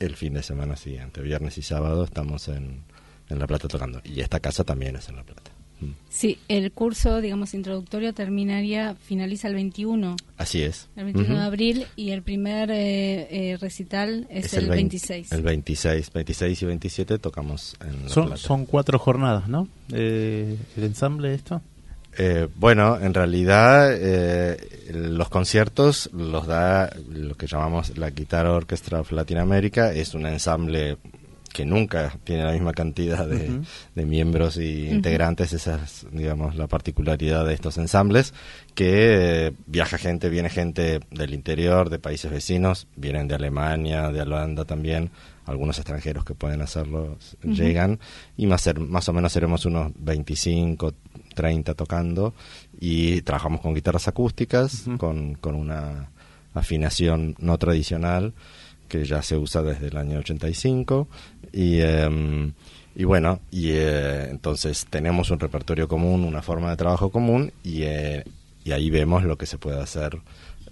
el fin de semana siguiente, viernes y sábado estamos en, en La Plata tocando y esta casa también es en La Plata. Sí, el curso, digamos, introductorio terminaría, finaliza el 21, Así es. el 21 de abril, y el primer eh, eh, recital es, el, 20 26. El 26, 26 y 27 tocamos en La Son, Plata. son cuatro jornadas, ¿no? Eh, el ensamble esto. Eh, bueno, en realidad eh, los conciertos los da lo que llamamos la Guitar Orchestra of Latinoamérica. Es un ensamble que nunca tiene la misma cantidad de, miembros y integrantes. Esa es, digamos, la particularidad de estos ensambles. Que eh, viaja gente, viene gente del interior, de países vecinos, vienen de Alemania, de Holanda también. Algunos extranjeros que pueden hacerlo llegan y más, ser- más o menos seremos unos 25, 30 tocando y trabajamos con guitarras acústicas, con, con una afinación no tradicional que ya se usa desde el año 85 y, em, y bueno, y eh, entonces tenemos un repertorio común, una forma de trabajo común y, eh, y ahí vemos lo que se puede hacer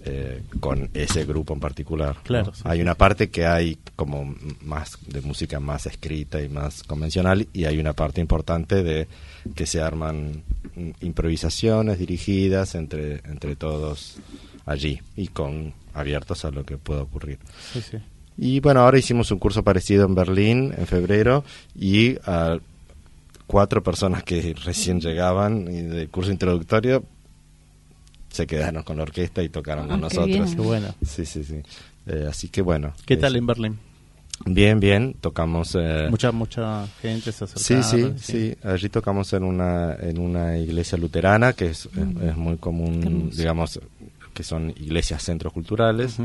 eh, con ese grupo en particular. ¿no? Claro, sí, hay sí. una parte que hay como más de música más escrita y más convencional y hay una parte importante de que se arman mm, improvisaciones dirigidas entre entre todos allí y con abiertos a lo que pueda ocurrir. Sí, sí. Y bueno, ahora hicimos un curso parecido en Berlín en febrero y a cuatro personas que recién llegaban y del curso introductorio se quedaron con la orquesta y tocaron con Ah, qué nosotros. bien. Qué bueno. Sí, sí, sí. Eh, así que bueno. ¿Qué es- tal en Berlín? Bien, bien. Tocamos. eh, Mucha mucha gente se Sí, acercaron. sí, sí. Allí tocamos en una en una iglesia luterana que es, es- Mm. es muy común, digamos, que son iglesias centros culturales.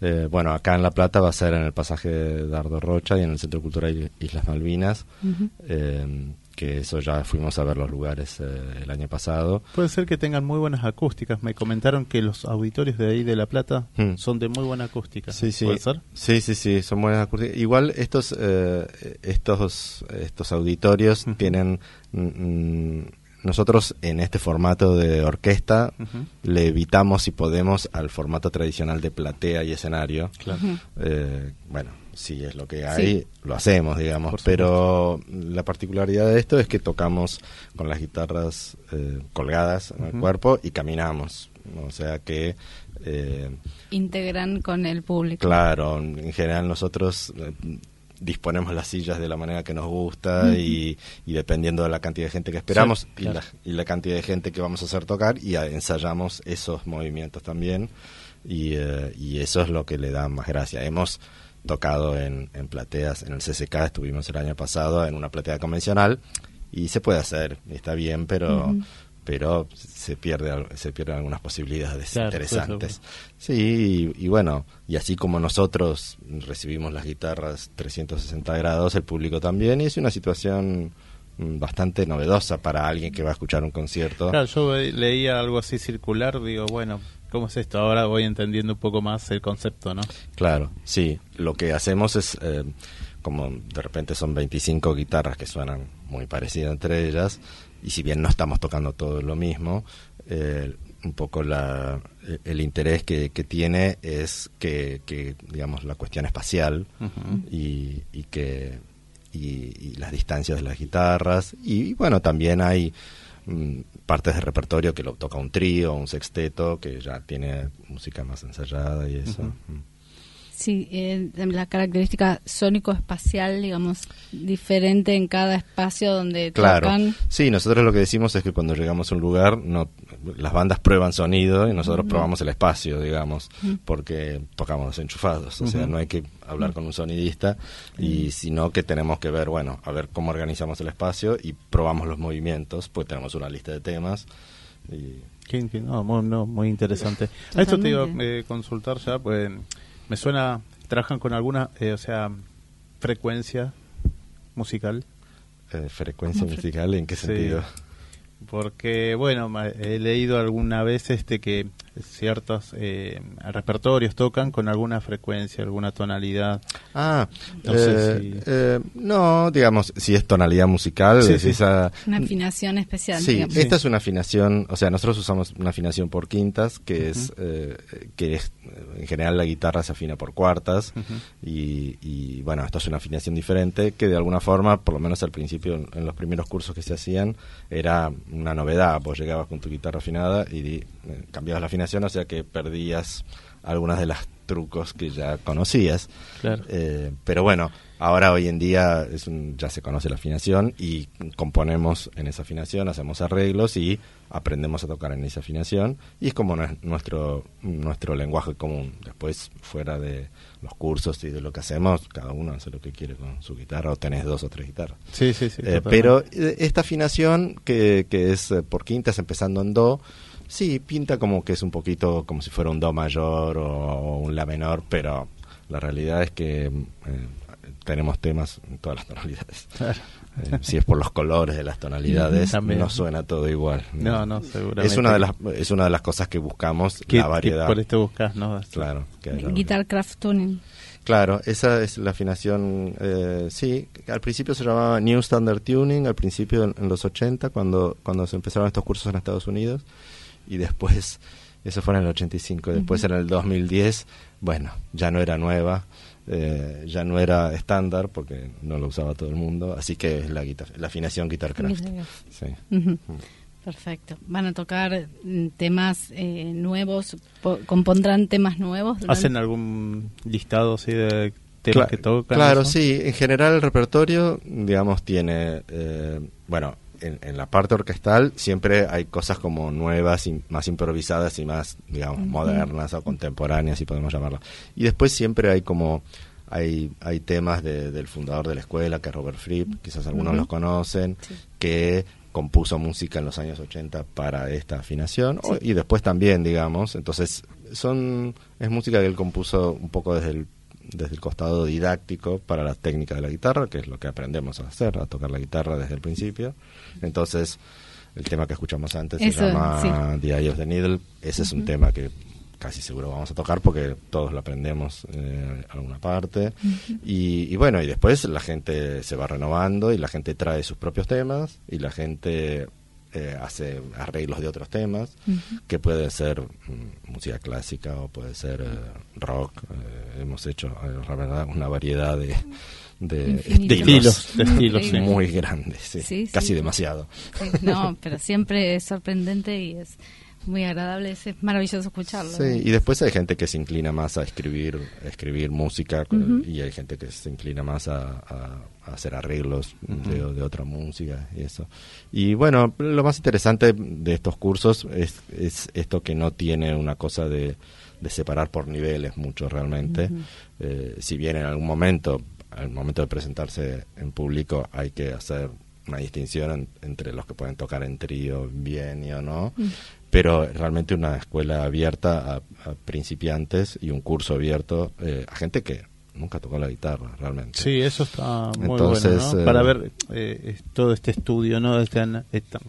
Eh, bueno, acá en La Plata va a ser en el pasaje de Dardo Rocha y en el Centro Cultural Islas Malvinas, eh, que eso ya fuimos a ver los lugares eh, el año pasado. Puede ser que tengan muy buenas acústicas. Me comentaron que los auditorios de ahí de La Plata Mm. son de muy buena acústica. Sí, sí. ¿Puede ser? Sí, sí, sí, son buenas acústicas. Igual estos eh, estos estos auditorios tienen mm, mm, nosotros en este formato de orquesta le evitamos si podemos al formato tradicional de platea y escenario. Claro. Eh, bueno, si es lo que hay, Sí. lo hacemos, digamos. Pero la particularidad de esto es que tocamos con las guitarras eh, colgadas en el cuerpo y caminamos. O sea que eh, Integran con el público. Claro, en general nosotros eh, disponemos las sillas de la manera que nos gusta y, y dependiendo de la cantidad de gente que esperamos Sí, y, la, y la cantidad de gente que vamos a hacer tocar y a- ensayamos esos movimientos también y, eh, y eso es lo que le da más gracia. Hemos tocado en, en plateas, en el CCK estuvimos el año pasado en una platea convencional y se puede hacer, está bien, pero... pero se pierde se pierden algunas posibilidades Claro, interesantes Sí, y, y bueno, y así como nosotros recibimos las guitarras 360 grados, el público también, y es una situación mm, bastante novedosa para alguien que va a escuchar un concierto. Claro, yo leía algo así circular, digo, bueno, ¿cómo es esto? Ahora voy entendiendo un poco más el concepto, ¿no? Claro, sí. Lo que hacemos es, eh, como de repente son 25 guitarras que suenan muy parecidas entre ellas, y si bien no estamos tocando todo lo mismo, eh, un poco la, el- el interés que, que tiene es que, que, digamos, la cuestión espacial y, y que y, y las distancias de las guitarras. Y, bueno, también hay mm, partes de repertorio que lo toca un trío, un sexteto, que ya tiene música más ensayada y eso. Sí, eh, la característica sónico-espacial, digamos, diferente en cada espacio donde Claro. tocan. Sí, nosotros lo que decimos es que cuando llegamos a un lugar, no, las bandas prueban sonido y nosotros probamos el espacio, digamos, porque tocamos enchufados. O sea, no hay que hablar con un sonidista, y sino que tenemos que ver, bueno, a ver cómo organizamos el espacio y probamos los movimientos, pues tenemos una lista de temas. Y, no, muy, no, muy interesante. A esto te iba a eh, consultar ya, pues me suena, ¿trabajan con alguna, eh, o sea, frecuencia musical? Eh, ¿Frecuencia ¿Cómo fre- musical? ¿En qué Sí. sentido? Porque, bueno, he leído alguna vez este que ciertos eh, repertorios tocan con alguna frecuencia, alguna tonalidad. Ah, no eh, sé si... eh, no, digamos, si es tonalidad musical, Sí, es sí. esa- Una afinación especial. Sí, digamos. esta es una afinación, o sea, nosotros usamos una afinación por quintas, que es eh, que es en general la guitarra se afina por cuartas y, y, bueno, esto es una afinación diferente que de alguna forma, por lo menos al principio en, en los primeros cursos que se hacían, era una novedad, vos llegabas con tu guitarra afinada y di- cambiabas la afinación, o sea que perdías algunas de las trucos que ya conocías. Claro. Eh, pero bueno, ahora hoy en día es un- ya se conoce la afinación y componemos en esa afinación, hacemos arreglos y aprendemos a tocar en esa afinación y es como nue- nuestro nuestro lenguaje común. Después fuera de los cursos y de lo que hacemos, cada uno hace lo que quiere con su guitarra o tenés dos o tres guitarras. Sí, sí, sí, Eh, pero eh, esta afinación que, que es por quintas empezando en do, sí, pinta como que es un poquito como si fuera un do mayor o, un la menor, pero la realidad es que eh, tenemos temas en todas las tonalidades. Claro. Eh, si es por los colores de las tonalidades, También. no suena todo igual. No, no, seguramente. Es una de las, es una de las cosas que buscamos, ¿Qué- la qué variedad. por esto buscas, no? Claro. Guitar craft tuning. Claro, esa es la afinación, eh, sí, al principio se llamaba New Standard Tuning, al principio en, en los 80, cuando, cuando se empezaron estos cursos en Estados Unidos, y después, eso fue en el 85, y después Ujú. en el 2010, bueno, ya no era nueva, eh, ya no era estándar, porque no lo usaba todo el mundo, así que es la, guitar- la afinación Guitar Craft. Ujú. Perfecto. ¿Van a tocar mm, temas eh, nuevos? Po- ¿Compondrán temas nuevos? durante- ¿Hacen algún listado así de temas Cla- que tocan? Claro, eso? sí. En general el repertorio, digamos, tiene, eh, bueno, en, en la parte orquestal siempre hay cosas como nuevas y más improvisadas y más, digamos, modernas o contemporáneas, si podemos llamarlo. Y después siempre hay como hay, hay temas de- del fundador de la escuela, que es Robert Fripp, quizás algunos los conocen, que compuso música en los años 80 para esta afinación y después también, digamos. Entonces, son es música que él compuso un poco desde el desde el costado didáctico para la técnica de la guitarra, que es lo que aprendemos a hacer, a tocar la guitarra desde el principio. Entonces, el tema que escuchamos antes Eso, se llama sí. The Eye of the Needle. Ese es un tema que casi seguro vamos a tocar porque todos lo aprendemos eh, alguna parte. Y, y bueno, y después la gente se va renovando y la gente trae sus propios temas y la gente eh, hace arreglos de otros temas que puede ser mm, música clásica o puede ser eh, rock. Eh, hemos hecho, la verdad, una variedad de, de estilos, De estilos, sí. muy grandes, sí, Sí, sí. casi demasiado. Sí, No, pero siempre es sorprendente y es muy agradable. Es, es maravilloso escucharlo. Sí, y después hay gente que se inclina más a escribir, a escribir música y hay gente que se inclina más a, a- a hacer arreglos de, de otra música y eso. Y bueno, lo más interesante de estos cursos es, es esto que no tiene una cosa de, de separar por niveles mucho realmente. Eh, si bien en algún momento, al momento de presentarse en público, hay que hacer una distinción en- entre los que pueden tocar en trío bien y o no, Mm. pero realmente una escuela abierta a, a principiantes y un curso abierto eh, a gente que nunca tocó la guitarra realmente. Sí, eso está muy Entonces, bueno, ¿no? eh, Para ver eh, todo este estudio, ¿no? Este esta-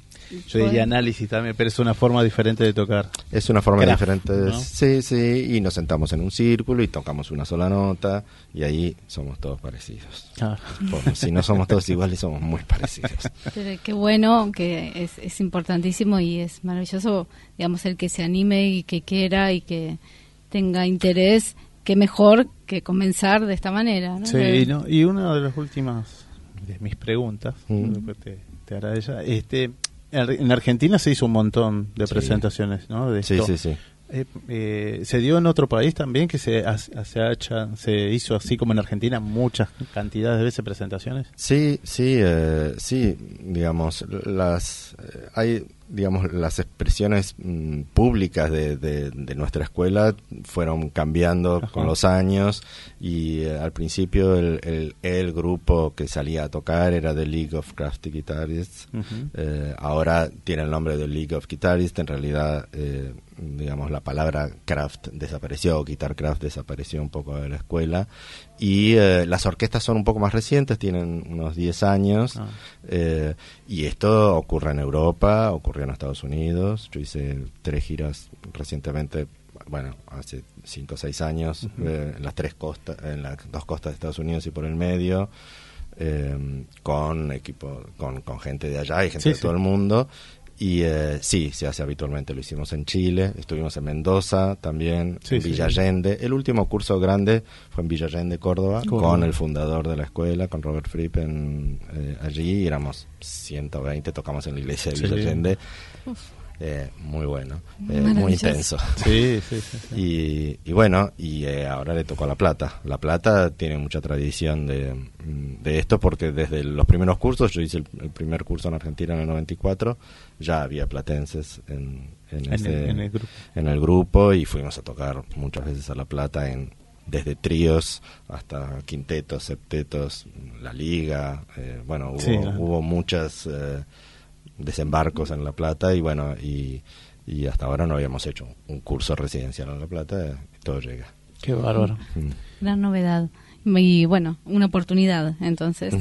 yo diría análisis también, pero es una forma diferente de tocar. Es una forma Craft, diferente. ¿no? Sí, sí, y nos sentamos en un círculo y tocamos una sola nota y ahí somos todos parecidos. Ah. Por- si no somos todos iguales, somos muy parecidos. Pero qué bueno, que es, es importantísimo y es maravilloso, digamos, el que se anime y que quiera y que tenga interés, qué mejor que comenzar de esta manera. ¿no? Sí, De- y, no- y una de las últimas de mis preguntas, Mm. después te, te hará ella. Este, en en Argentina se hizo un montón de Sí. presentaciones, ¿no? De Sí, esto. sí, sí. Eh, eh, se dio en otro país también que se, ha- se, ha hecho- se hizo así como en Argentina muchas cantidades de veces presentaciones. Sí, sí, eh, sí, digamos, las eh, hay, digamos, las expresiones mm, públicas de, de- de nuestra escuela fueron cambiando Ajá. con los años y eh, al principio el, el, el grupo que salía a tocar era The League of Crafty Guitarists. Eh, ahora tiene el nombre de League of Guitarists, en realidad, eh, digamos, la palabra craft desapareció, guitar craft desapareció un poco de la escuela y eh, las orquestas son un poco más recientes, tienen unos 10 años Ah. eh, y esto ocurre en Europa, ocurrió en Estados Unidos, yo hice tres giras recientemente, bueno, hace 5 o 6 años, eh, en las tres costas, en las dos costas de Estados Unidos y por el medio, eh, con equipo, con, con gente de allá y gente Sí, de sí. todo el mundo. Y eh, sí, se hace habitualmente. Lo hicimos en Chile, estuvimos en Mendoza también, Sí, en sí. Villa Allende. El último curso grande fue en Villa Allende, Córdoba, Córdoba. con el fundador de la escuela, con Robert Fripp en, eh, allí. éramos 120, tocamos en la iglesia de. Villa Allende. Eh, muy bueno, eh, muy intenso. Sí, sí, sí, sí. Y, y bueno, y eh, ahora le tocó a La Plata. La Plata tiene mucha tradición de, de esto porque desde los primeros cursos, yo hice el, el primer curso en Argentina en el 94, ya había platenses en, en, En ese- el- en el grupo. en el grupo y fuimos a tocar muchas veces a La Plata en desde tríos hasta quintetos, septetos, la liga, eh, bueno, hubo, hubo muchas eh, desembarcos en La Plata y bueno, y, y hasta ahora no habíamos hecho un curso residencial en La Plata, eh, todo llega. Qué bárbaro. Mm. Gran novedad. Y bueno, una oportunidad entonces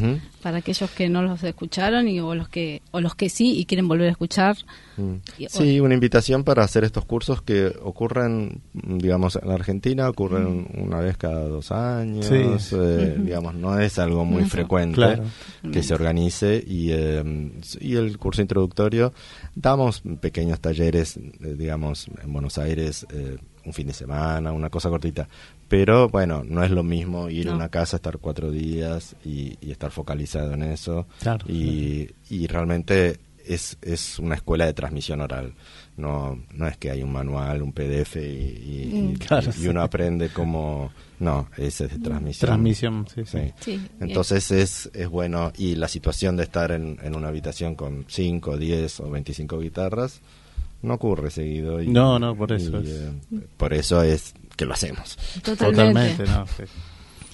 para aquellos que no los escucharon y o los que o los que sí y quieren volver a escuchar. Mm. Y- Sí, una invitación para hacer estos cursos que ocurren, digamos, en la Argentina, ocurren una vez cada dos años, Sí. eh, digamos, no es algo muy frecuente Claro. que se organice y, eh, y el curso introductorio, damos pequeños talleres, eh, digamos, en Buenos Aires, eh, un fin de semana, una cosa cortita, pero bueno, no es lo mismo ir a una casa, estar cuatro días y, y estar focalizado en eso Claro. y, y realmente es, es una escuela de transmisión oral. No, no es que hay un manual, un PDF y, y- Mm. y- uno aprende como... No, ese es de transmisión. Transmisión, sí, sí. Sí, Entonces es, es bueno y la situación de estar en, en una habitación con 5, 10 o 25 guitarras no ocurre seguido. Y, No, no, por eso y, es. eh, por eso es que lo hacemos. Totalmente. no, sí.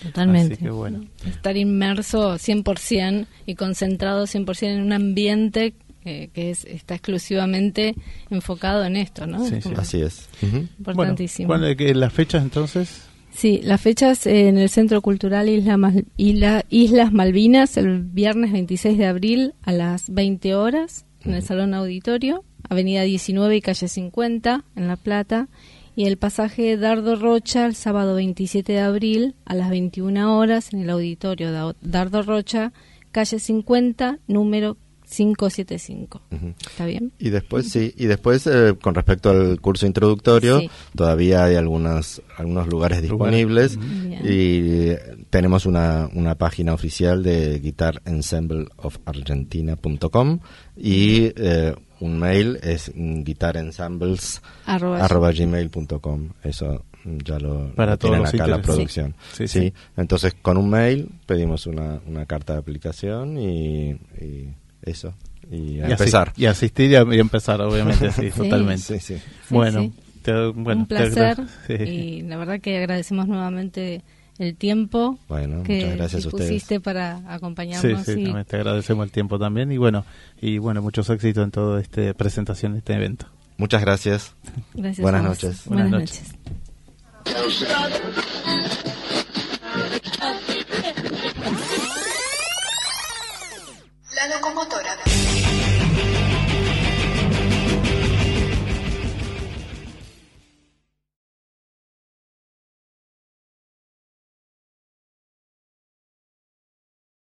Totalmente. Así que bueno. Estar inmerso 100% y concentrado 100% en un ambiente eh, que es, está exclusivamente enfocado en esto, ¿no? Sí, sí. Así es. Importantísimo. Bueno, ¿cuál- qué- ¿Las fechas entonces? Sí, las fechas eh, en el Centro Cultural Isla Mal- Isla- Islas Malvinas el viernes 26 de abril a las 20 horas en el Salón Auditorio, Avenida 19 y Calle 50 en La Plata, y el pasaje Dardo Rocha el sábado 27 de abril a las 21 horas en el Auditorio da- Dardo Rocha, Calle 50, número 575. Ujú. ¿Está bien? Y después, sí, y después eh, con respecto al curso introductorio, Sí. todavía hay algunas, algunos lugares disponibles y tenemos una, una página oficial de guitarensembleofargentina.com y eh, un mail es mm, guitarensembles Arroba arroba gmail.com. Eso ya lo, Para lo todos tienen acá la producción. Sí, Sí, sí. Entonces con un mail pedimos una, una carta de aplicación y, y eso. Y a Y asi- empezar. y asistir y, a- y empezar, obviamente, sí, Sí. totalmente. Sí, sí. Bueno, Sí, te- bueno, un placer sí. y la verdad que agradecemos nuevamente el tiempo Bueno, que muchas gracias a ustedes. dispusiste para Sí, acompañarnos sí, y también te agradecemos el tiempo también y bueno, y bueno, muchos éxitos en toda esta presentación de este evento. Muchas gracias. Gracias Buenas noches. Buenas, Buenas noches. La locomotora.